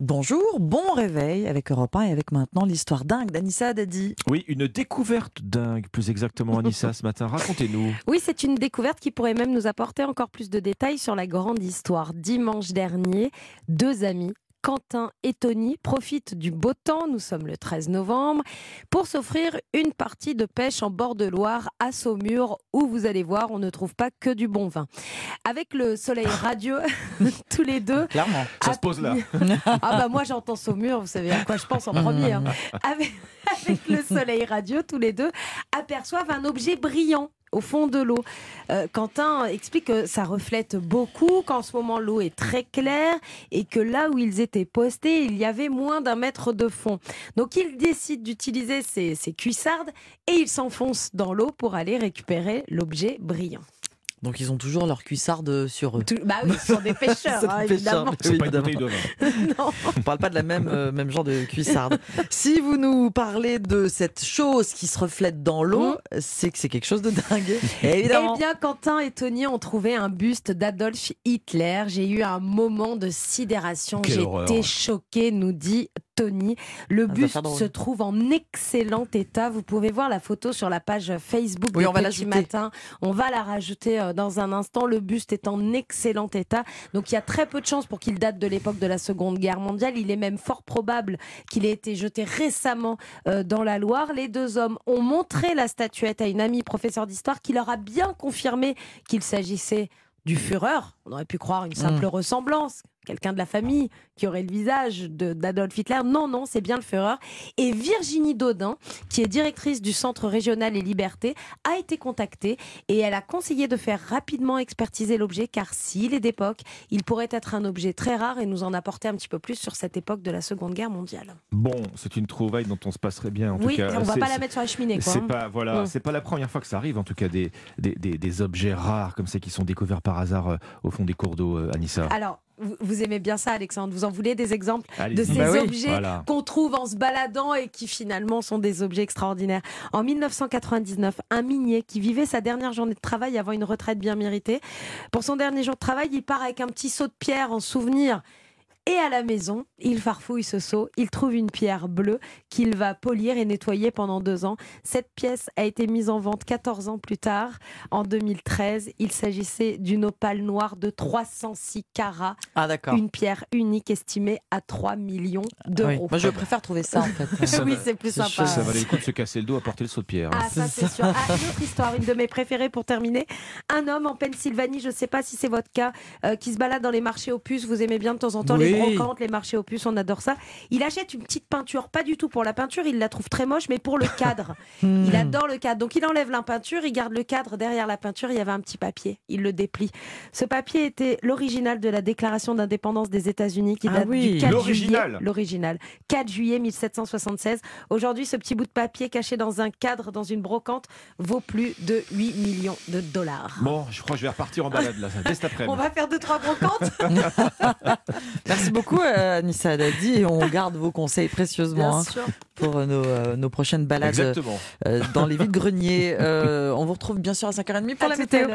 Bonjour, bon réveil avec Europe 1 et avec maintenant l'histoire dingue d'Anissa Dadi. Oui, une découverte dingue, plus exactement, Anissa, ce matin. Racontez-nous. Oui, c'est une découverte qui pourrait même nous apporter encore plus de détails sur la grande histoire. Dimanche dernier, deux amis Quentin et Tony profitent du beau temps, nous sommes le 13 novembre, pour s'offrir une partie de pêche en bord de Loire à Saumur, où vous allez voir, on ne trouve pas que du bon vin. Avec le soleil radieux, tous les deux. Clairement. Ça se pose là. ah bah moi j'entends Saumur, vous savez à quoi je pense en premier. Hein. Avec, avec le soleil radieux, tous les deux aperçoivent un objet brillant au fond de l'eau. Euh, Quentin explique que ça reflète beaucoup, qu'en ce moment l'eau est très claire et que là où ils étaient postés, il y avait moins d'un mètre de fond. Donc il décide d'utiliser ses, ses cuissardes et il s'enfonce dans l'eau pour aller récupérer l'objet brillant. Donc ils ont toujours leur cuissarde sur eux. Tout- bah oui, ce sont des pêcheurs, C'est hein, des évidemment. pêcheurs. C'est pas une Évidemment. bouteille de vin. Non. On parle pas de la même, euh, même genre de cuissarde. si vous nous parlez de cette chose qui se reflète dans l'eau, c'est que c'est quelque chose de dingue. Évidemment. Eh bien, Quentin et Tony ont trouvé un buste d'Adolf Hitler. J'ai eu un moment de sidération. J'étais choquée, nous dit Tony. Le Ah, buste se trouve en excellent état. Vous pouvez voir la photo sur la page Facebook Oui, de on va Petit l'ajouter. Matin. On va la rajouter euh, dans un instant. Le buste est en excellent état. Donc, il y a très peu de chances pour qu'il date de l'époque de la Seconde Guerre mondiale. Il est même fort probable qu'il ait été jeté récemment euh, dans la Loire. Les deux hommes ont montré la statuette à une amie professeure d'histoire qui leur a bien confirmé qu'il s'agissait du Führer. On aurait pu croire une simple Mm. ressemblance. Quelqu'un de la famille qui aurait le visage d'Adolf Hitler. Non, non, c'est bien le Führer. Et Virginie Dodin, qui est directrice du Centre régional et liberté, a été contactée et elle a conseillé de faire rapidement expertiser l'objet car s'il est d'époque, il pourrait être un objet très rare et nous en apporter un petit peu plus sur cette époque de la Seconde Guerre mondiale. Bon, c'est une trouvaille dont on se passerait bien. En oui, tout cas, on va pas la mettre sur la cheminée. C'est hein. pas voilà, c'est pas la première fois que ça arrive. En tout cas, des des, des, des objets rares comme ça qui sont découverts par hasard euh, au fond des cours d'eau, euh, Anissa. Alors, vous, aimez bien ça, Alexandre Vous en voulez des exemples de ces Bah oui, objets voilà. qu'on trouve en se baladant et qui finalement sont des objets extraordinaires. En 1999, un minier qui vivait sa dernière journée de travail avant une retraite bien méritée, pour son dernier jour de travail, il part avec un petit seau de pierre en souvenir. Et à la maison, il farfouille ce seau, il trouve une pierre bleue qu'il va polir et nettoyer pendant deux ans. Cette pièce a été mise en vente 14 ans plus tard, en 2013. Il s'agissait d'une opale noire de 306 carats Ah d'accord. une pierre unique estimée à 3 millions Ah oui. d'euros. Moi je préfère trouver ça en fait. Ça oui, c'est plus sympa. Ça valait le coup de se casser le dos à porter le seau de pierre. hein. Ah, ça c'est sûr. Ah, une autre histoire, une de mes préférées pour terminer. Un homme en Pennsylvanie, je ne sais pas si c'est votre cas, euh, qui se balade dans les marchés aux puces. Vous aimez bien de temps en temps les Brocantes, les marchés aux puces, on adore ça. Il achète une petite peinture, pas du tout pour la peinture, il la trouve très moche, mais pour le cadre. Hmm. Il adore le cadre. Donc il enlève la peinture, il garde le cadre. Derrière la peinture, il y avait un petit papier. Il le déplie. Ce papier était l'original de la déclaration d'indépendance des États-Unis qui Ah date oui. du 4 L'original. juillet. L'original. 4 juillet 1776. Aujourd'hui, ce petit bout de papier caché dans un cadre, dans une brocante, vaut plus de 8 millions de dollars. Bon, je crois que je vais repartir en balade là, dès cet On après-midi. va faire deux, trois brocantes Merci beaucoup euh, Anissa Dadi et on garde vos conseils précieusement Bien hein, sûr. pour euh, nos, euh, nos prochaines balades euh, dans les vides greniers. Euh, on vous retrouve bien sûr à 5h30 pour À la tout à météo.